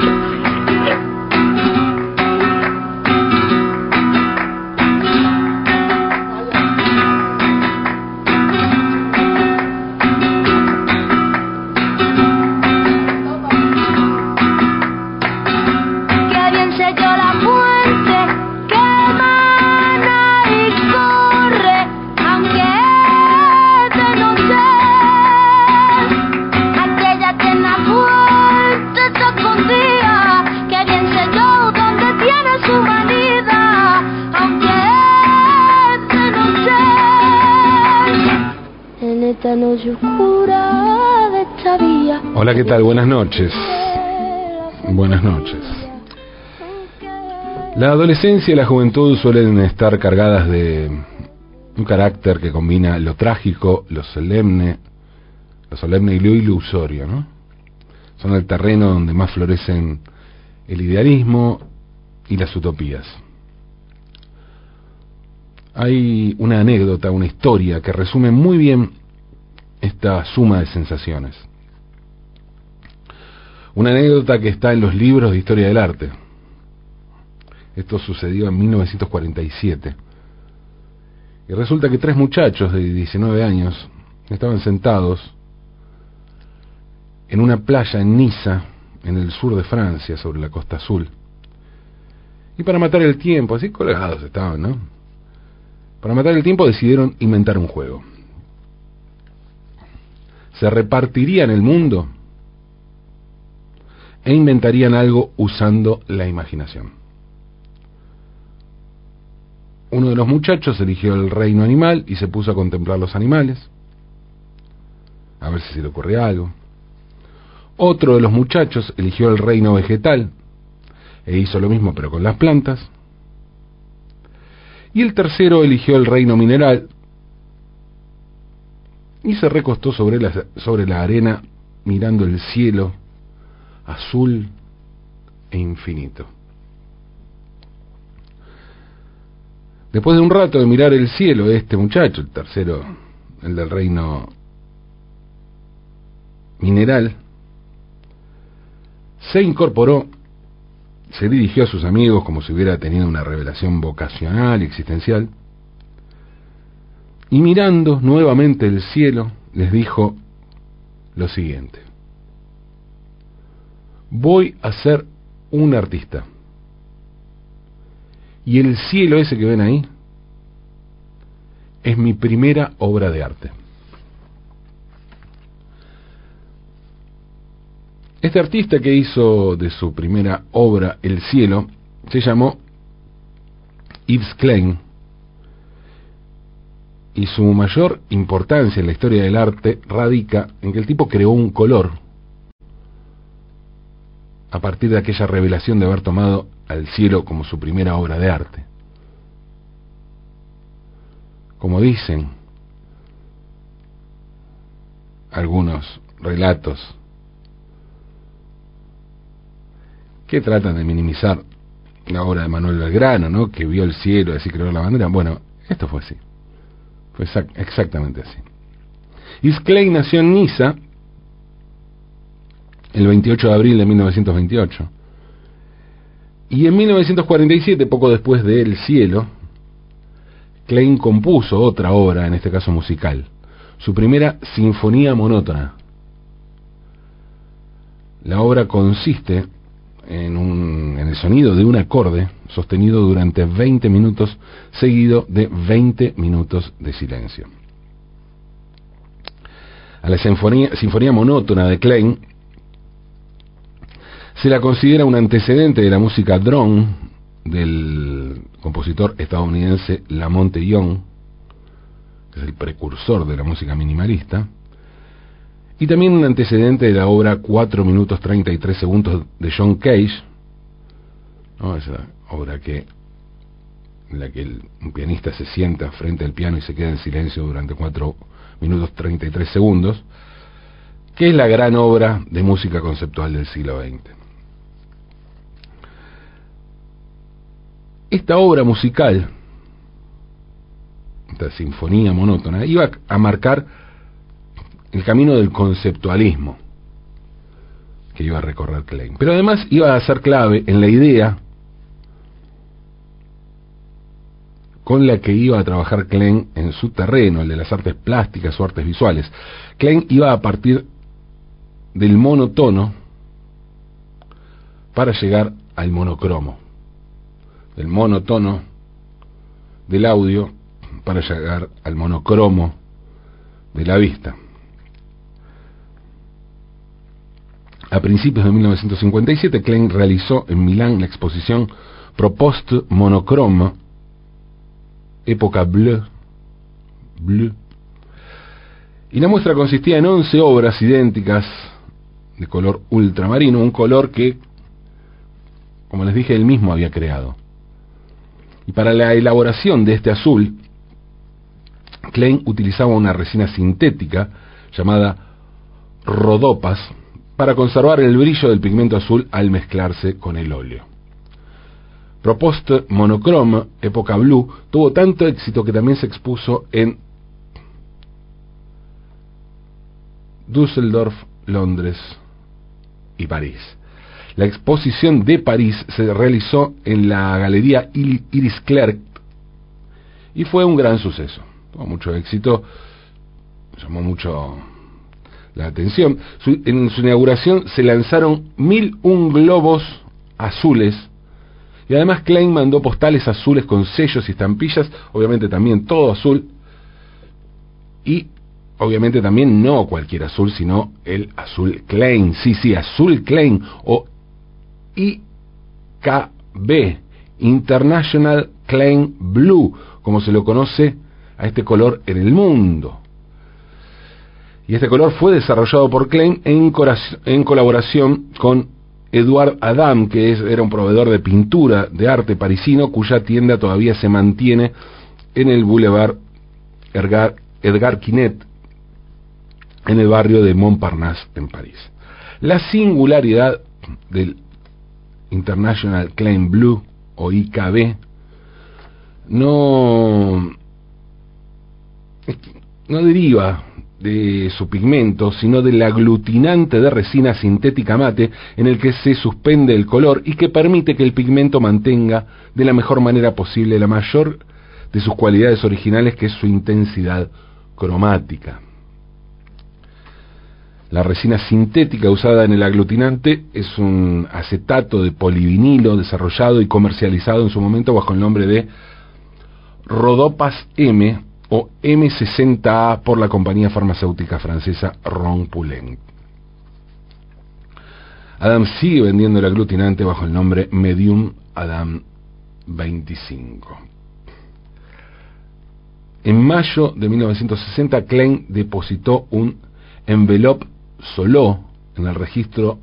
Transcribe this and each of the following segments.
Thank you. Hola, ¿qué tal? Buenas noches. Buenas noches. La adolescencia y la juventud suelen estar cargadas de un carácter que combina lo trágico, lo solemne, lo solemne y lo ilusorio, ¿no? Son el terreno donde más florecen el idealismo y las utopías. Hay una anécdota, una historia que resume muy bien esta suma de sensaciones. Una anécdota que está en los libros de historia del arte. Esto sucedió en 1947. Y resulta que tres muchachos de 19 años estaban sentados en una playa en Niza, en el sur de Francia, sobre la costa azul. Y para matar el tiempo, así colgados estaban, ¿no? Para matar el tiempo decidieron inventar un juego se repartirían el mundo e inventarían algo usando la imaginación. Uno de los muchachos eligió el reino animal y se puso a contemplar los animales, a ver si se le ocurría algo. Otro de los muchachos eligió el reino vegetal e hizo lo mismo pero con las plantas. Y el tercero eligió el reino mineral y se recostó sobre la, sobre la arena mirando el cielo azul e infinito. Después de un rato de mirar el cielo, este muchacho, el tercero, el del reino mineral, se incorporó, se dirigió a sus amigos como si hubiera tenido una revelación vocacional y existencial, y mirando nuevamente el cielo, les dijo lo siguiente. Voy a ser un artista. Y el cielo ese que ven ahí es mi primera obra de arte. Este artista que hizo de su primera obra El cielo se llamó Yves Klein y su mayor importancia en la historia del arte radica en que el tipo creó un color a partir de aquella revelación de haber tomado al cielo como su primera obra de arte. Como dicen algunos relatos que tratan de minimizar la obra de Manuel Belgrano, ¿no? que vio el cielo así creó la bandera. Bueno, esto fue así. Fue exactamente así. Isclay nació en Niza el 28 de abril de 1928. Y en 1947, poco después de El Cielo, Klein compuso otra obra, en este caso musical, su primera Sinfonía Monótona. La obra consiste en, el sonido de un acorde sostenido durante 20 minutos, seguido de 20 minutos de silencio. A la sinfonía, sinfonía monótona de Klein se la considera un antecedente de la música drone del compositor estadounidense Lamonte Young, que es el precursor de la música minimalista, y también un antecedente de la obra 4 minutos 33 segundos de John Cage, esa obra que en la que el, un pianista se sienta frente al piano y se queda en silencio durante 4 minutos 33 segundos, que es la gran obra de música conceptual del siglo XX. Esta obra musical, esta sinfonía monótona, iba a marcar el camino del conceptualismo. que iba a recorrer Klein. Pero además iba a ser clave en la idea con la que iba a trabajar Klein en su terreno, el de las artes plásticas o artes visuales. Klein iba a partir del monotono para llegar al monocromo, del monotono del audio para llegar al monocromo de la vista. A principios de 1957, Klein realizó en Milán la exposición Propost Monochrome, época bleu, bleu, y la muestra consistía en 11 obras idénticas de color ultramarino, un color que, como les dije, él mismo había creado. Y para la elaboración de este azul, Klein utilizaba una resina sintética llamada rodopas para conservar el brillo del pigmento azul al mezclarse con el óleo. Propost Monochrome, época blue, tuvo tanto éxito que también se expuso en Düsseldorf, Londres y París. La exposición de París se realizó en la Galería Iris Clerc y fue un gran suceso. Tuvo mucho éxito, llamó mucho la atención. en su inauguración se lanzaron mil un globos azules y además Klein mandó postales azules con sellos y estampillas, obviamente también todo azul y obviamente también no cualquier azul, sino el azul Klein, sí, sí, azul Klein o IKB, International Klein Blue, como se lo conoce a este color en el mundo. Y este color fue desarrollado por Klein en, colaboración con Edouard Adam, que era un proveedor de pintura de arte parisino, cuya tienda todavía se mantiene en el Boulevard Edgar, Quinet, en el barrio de Montparnasse, en París. La singularidad del International Claim Blue o IKB no, no deriva de su pigmento, sino del aglutinante de resina sintética mate en el que se suspende el color y que permite que el pigmento mantenga de la mejor manera posible la mayor de sus cualidades originales, que es su intensidad cromática. La resina sintética usada en el aglutinante es un acetato de polivinilo desarrollado y comercializado en su momento bajo el nombre de Rodopas M o M60A por la compañía farmacéutica francesa Ronpulent. Adam sigue vendiendo el aglutinante bajo el nombre Medium Adam 25. En mayo de 1960, Klein depositó un envelope Soló en el registro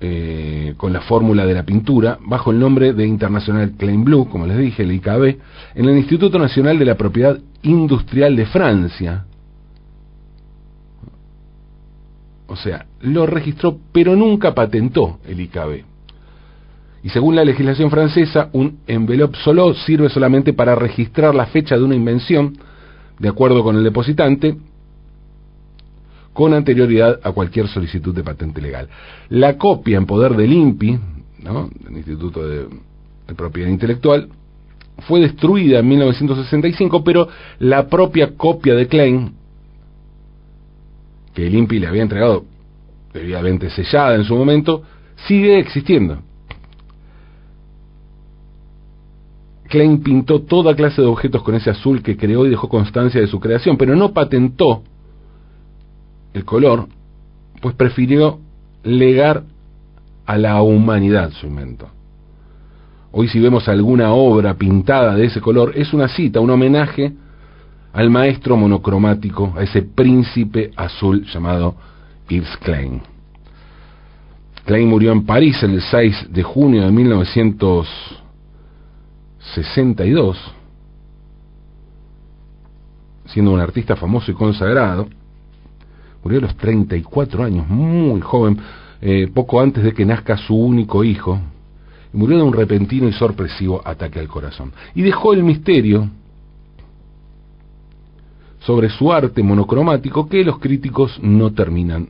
eh, con la fórmula de la pintura bajo el nombre de International Claim Blue, como les dije, el IKB, en el Instituto Nacional de la Propiedad Industrial de Francia. O sea, lo registró, pero nunca patentó el IKB. Y según la legislación francesa, un envelope solo sirve solamente para registrar la fecha de una invención, de acuerdo con el depositante, con anterioridad a cualquier solicitud de patente legal. La copia en poder del INPI, ¿no? del Instituto de, Propiedad Intelectual, fue destruida en 1965, pero la propia copia de Klein, que el INPI le había entregado debidamente sellada en su momento, sigue existiendo. Klein pintó toda clase de objetos con ese azul que creó y dejó constancia de su creación, pero no patentó el color, pues prefirió legar a la humanidad su invento. Hoy si vemos alguna obra pintada de ese color, es una cita, un homenaje al maestro monocromático, a ese príncipe azul llamado Yves Klein. Klein murió en París el 6 de junio de 1962, siendo un artista famoso y consagrado, Murió a los 34 años, muy joven, eh, poco antes de que nazca su único hijo. Murió de un repentino y sorpresivo ataque al corazón. Y dejó el misterio sobre su arte monocromático que los críticos no terminan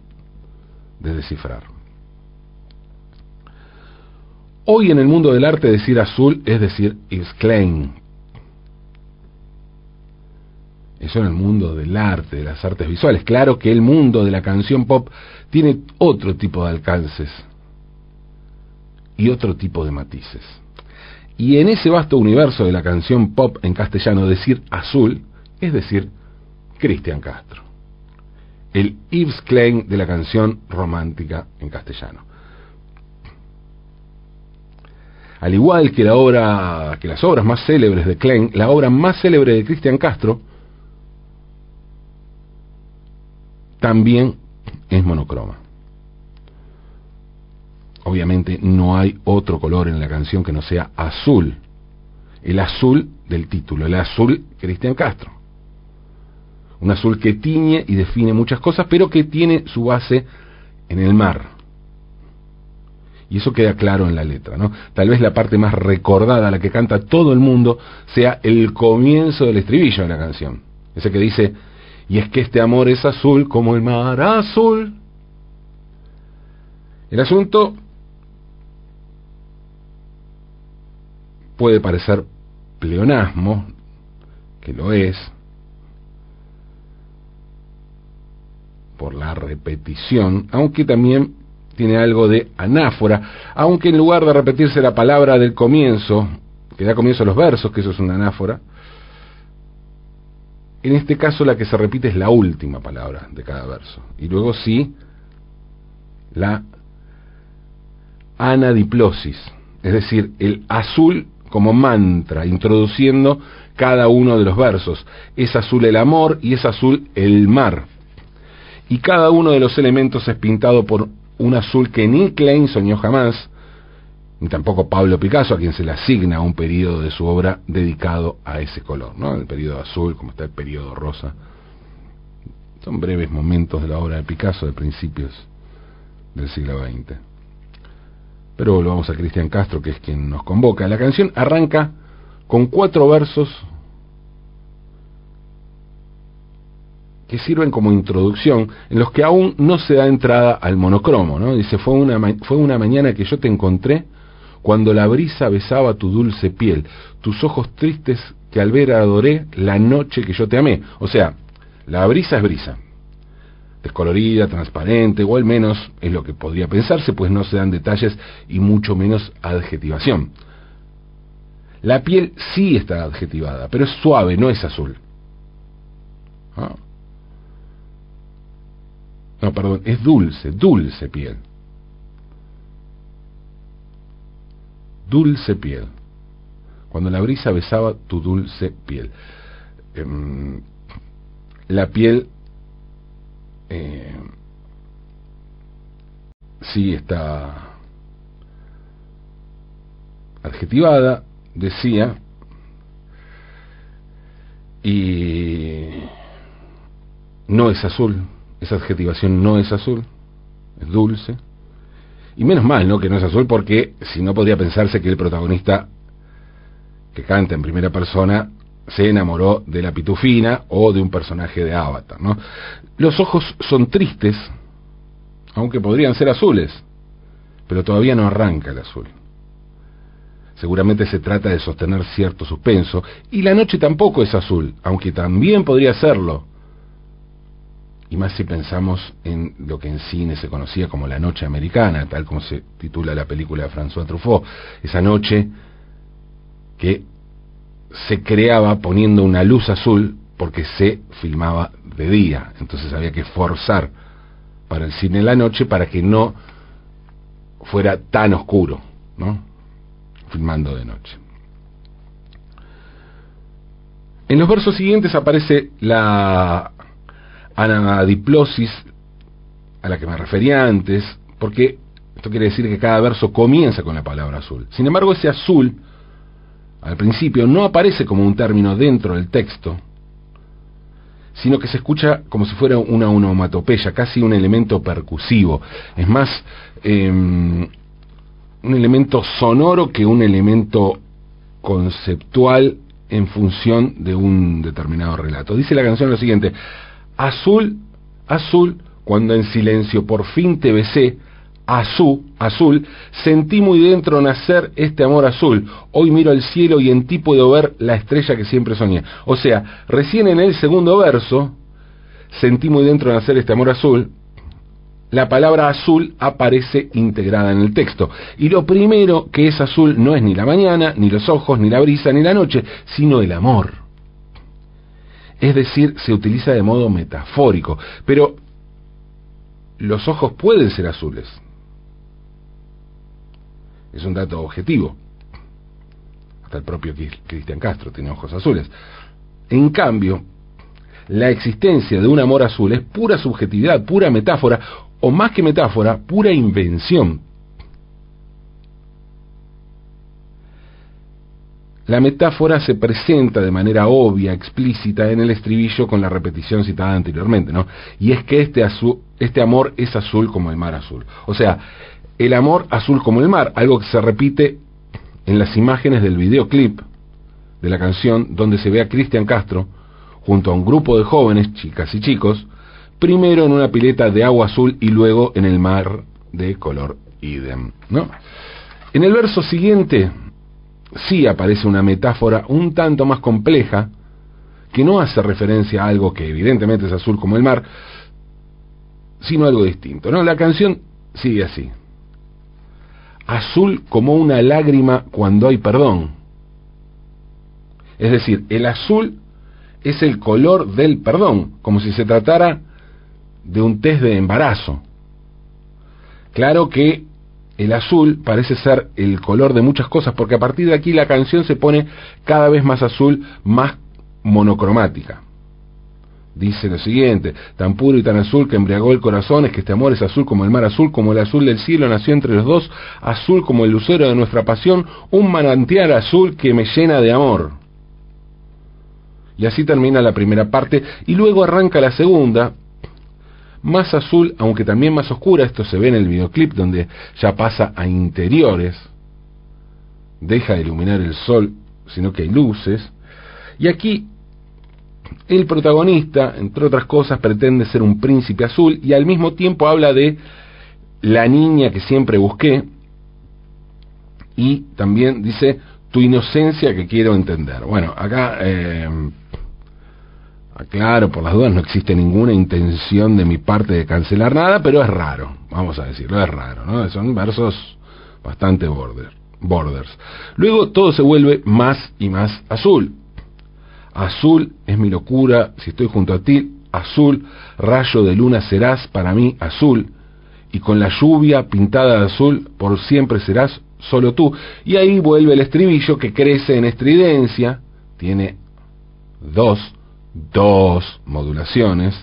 de descifrar. Hoy en el mundo del arte decir azul es decir Yves eso en el mundo del arte, de las artes visuales. Claro que el mundo de la canción pop tiene otro tipo de alcances y otro tipo de matices. Y en ese vasto universo de la canción pop en castellano, decir azul es decir Cristian Castro. El Yves Klein de la canción romántica en castellano. Al igual que la obra, que las obras más célebres de Klein, la obra más célebre de Cristian Castro también es monocroma. Obviamente no hay otro color en la canción que no sea azul. El azul del título, el azul Cristian Castro. Un azul que tiñe y define muchas cosas, pero que tiene su base en el mar. Y eso queda claro en la letra, ¿no? Tal vez la parte más recordada, la que canta todo el mundo, sea el comienzo del estribillo de la canción. Ese que dice, y es que este amor es azul como el mar azul. El asunto puede parecer pleonasmo, que lo es, por la repetición, aunque también tiene algo de anáfora, aunque en lugar de repetirse la palabra del comienzo, que da comienzo a los versos, que eso es una anáfora, en este caso la que se repite es la última palabra de cada verso, y luego sí la anadiplosis, es decir, el azul como mantra, introduciendo cada uno de los versos. Es azul el amor y es azul el mar. Y cada uno de los elementos es pintado por un azul que ni Klein soñó jamás, ni tampoco Pablo Picasso, a quien se le asigna un periodo de su obra dedicado a ese color, ¿no? El periodo azul, como está el periodo rosa. Son breves momentos de la obra de Picasso de principios del siglo XX. Pero volvamos a Cristian Castro, que es quien nos convoca. La canción arranca con cuatro versos que sirven como introducción, en los que aún no se da entrada al monocromo, ¿no? Dice, fue una, fue una mañana que yo te encontré cuando la brisa besaba tu dulce piel, tus ojos tristes que al ver adoré la noche que yo te amé. O sea, la brisa es brisa, descolorida, transparente, o al menos es lo que podría pensarse, pues no se dan detalles y mucho menos adjetivación. La piel sí está adjetivada, pero es suave, no es azul. ¿Ah? No, perdón, es dulce, dulce piel. Dulce piel. Cuando la brisa besaba tu dulce piel. Em, la piel eh, sí está adjetivada, decía, y no es azul, esa adjetivación no es azul, es dulce. Y menos mal, ¿no? Que no es azul porque si no podría pensarse que el protagonista que canta en primera persona se enamoró de la pitufina o de un personaje de Avatar. Los ojos son tristes, aunque podrían ser azules, pero todavía no arranca el azul. Seguramente se trata de sostener cierto suspenso, y la noche tampoco es azul, aunque también podría serlo. Y más si pensamos en lo que en cine se conocía como la noche americana, tal como se titula la película de François Truffaut, esa noche que se creaba poniendo una luz azul porque se filmaba de día, entonces había que forzar para el cine la noche para que no fuera tan oscuro, ¿no? Filmando de noche. En los versos siguientes aparece la anadiplosis a la que me refería antes, porque esto quiere decir que cada verso comienza con la palabra azul. Sin embargo, ese azul al principio no aparece como un término dentro del texto, sino que se escucha como si fuera una onomatopeya, casi un elemento percusivo. Es más, em, un elemento sonoro que un elemento conceptual en función de un determinado relato. Dice la canción lo siguiente, azul, azul, cuando en silencio por fin te besé, azul, azul, sentí muy dentro nacer este amor azul. Hoy miro al cielo y en ti puedo ver la estrella que siempre soñé. O sea, recién en el segundo verso, sentí muy dentro nacer este amor azul, la palabra azul aparece integrada en el texto. Y lo primero que es azul no es ni la mañana, ni los ojos, ni la brisa, ni la noche, sino el amor. Es decir, se utiliza de modo metafórico. Pero los ojos pueden ser azules. Es un dato objetivo. Hasta el propio Cristian Castro tiene ojos azules. En cambio, la existencia de un amor azul es pura subjetividad, pura metáfora, o más que metáfora, pura invención. La metáfora se presenta de manera obvia, explícita en el estribillo con la repetición citada anteriormente, ¿no? Y es que este, azul, este amor es azul como el mar azul. O sea, el amor azul como el mar, algo que se repite en las imágenes del videoclip de la canción donde se ve a Cristian Castro junto a un grupo de jóvenes, chicas y chicos, primero en una pileta de agua azul y luego en el mar de color idem, ¿no? En el verso siguiente sí aparece una metáfora un tanto más compleja que no hace referencia a algo que evidentemente es azul como el mar, sino algo distinto, ¿no? La canción sigue así. Azul como una lágrima cuando hay perdón. Es decir, el azul es el color del perdón, como si se tratara de un test de embarazo. Claro que el azul parece ser el color de muchas cosas, porque a partir de aquí la canción se pone cada vez más azul, más monocromática. Dice lo siguiente, tan puro y tan azul que embriagó el corazón, es que este amor es azul como el mar azul, como el azul del cielo nació entre los dos, azul como el lucero de nuestra pasión, un manantial azul que me llena de amor. Y así termina la primera parte, y luego arranca la segunda, más azul, aunque también más oscura, esto se ve en el videoclip donde ya pasa a interiores, deja de iluminar el sol, sino que hay luces, y aquí el protagonista, entre otras cosas, pretende ser un príncipe azul y al mismo tiempo habla de la niña que siempre busqué. Y también dice tu inocencia que quiero entender. Bueno, acá eh, Claro, por las dudas, no existe ninguna intención de mi parte de cancelar nada, pero es raro, vamos a decirlo, es raro, ¿no? Son versos bastante border, borders. Luego todo se vuelve más y más azul. Azul es mi locura, si estoy junto a ti, azul, rayo de luna serás para mí azul, y con la lluvia pintada de azul, por siempre serás solo tú. Y ahí vuelve el estribillo que crece en estridencia, tiene dos dos modulaciones,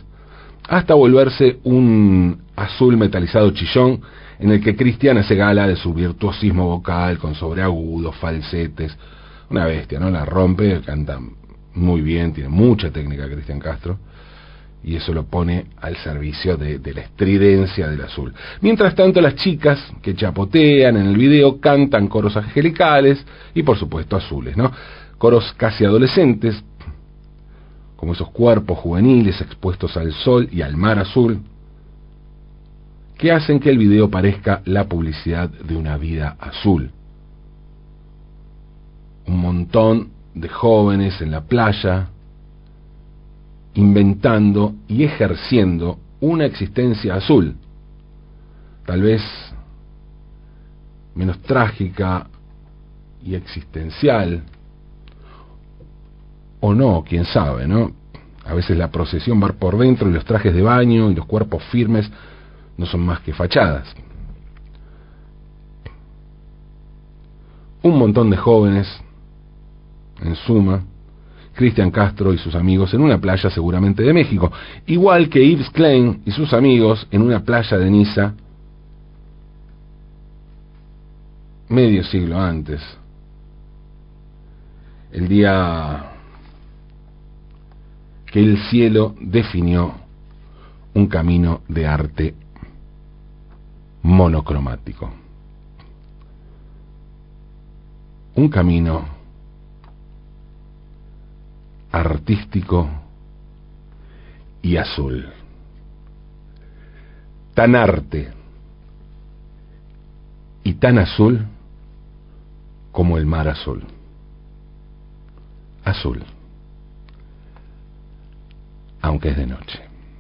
hasta volverse un azul metalizado chillón en el que Cristian hace gala de su virtuosismo vocal con sobreagudos, falsetes, una bestia, ¿no? La rompe, canta muy bien, tiene mucha técnica Cristian Castro y eso lo pone al servicio de, de, la estridencia del azul. Mientras tanto, las chicas que chapotean en el video cantan coros angelicales y por supuesto azules, ¿no? Coros casi adolescentes, como esos cuerpos juveniles expuestos al sol y al mar azul, que hacen que el video parezca la publicidad de una vida azul. Un montón de jóvenes en la playa, inventando y ejerciendo una existencia azul, tal vez menos trágica y existencial, o no, quién sabe, ¿no? A veces la procesión va por dentro y los trajes de baño y los cuerpos firmes no son más que fachadas. Un montón de jóvenes, en suma, Cristian Castro y sus amigos en una playa seguramente de México, igual que Yves Klein y sus amigos en una playa de Niza medio siglo antes. El día que el cielo definió un camino de arte monocromático. Un camino artístico y azul. Tan arte y tan azul como el mar azul. Azul, aunque es de noche.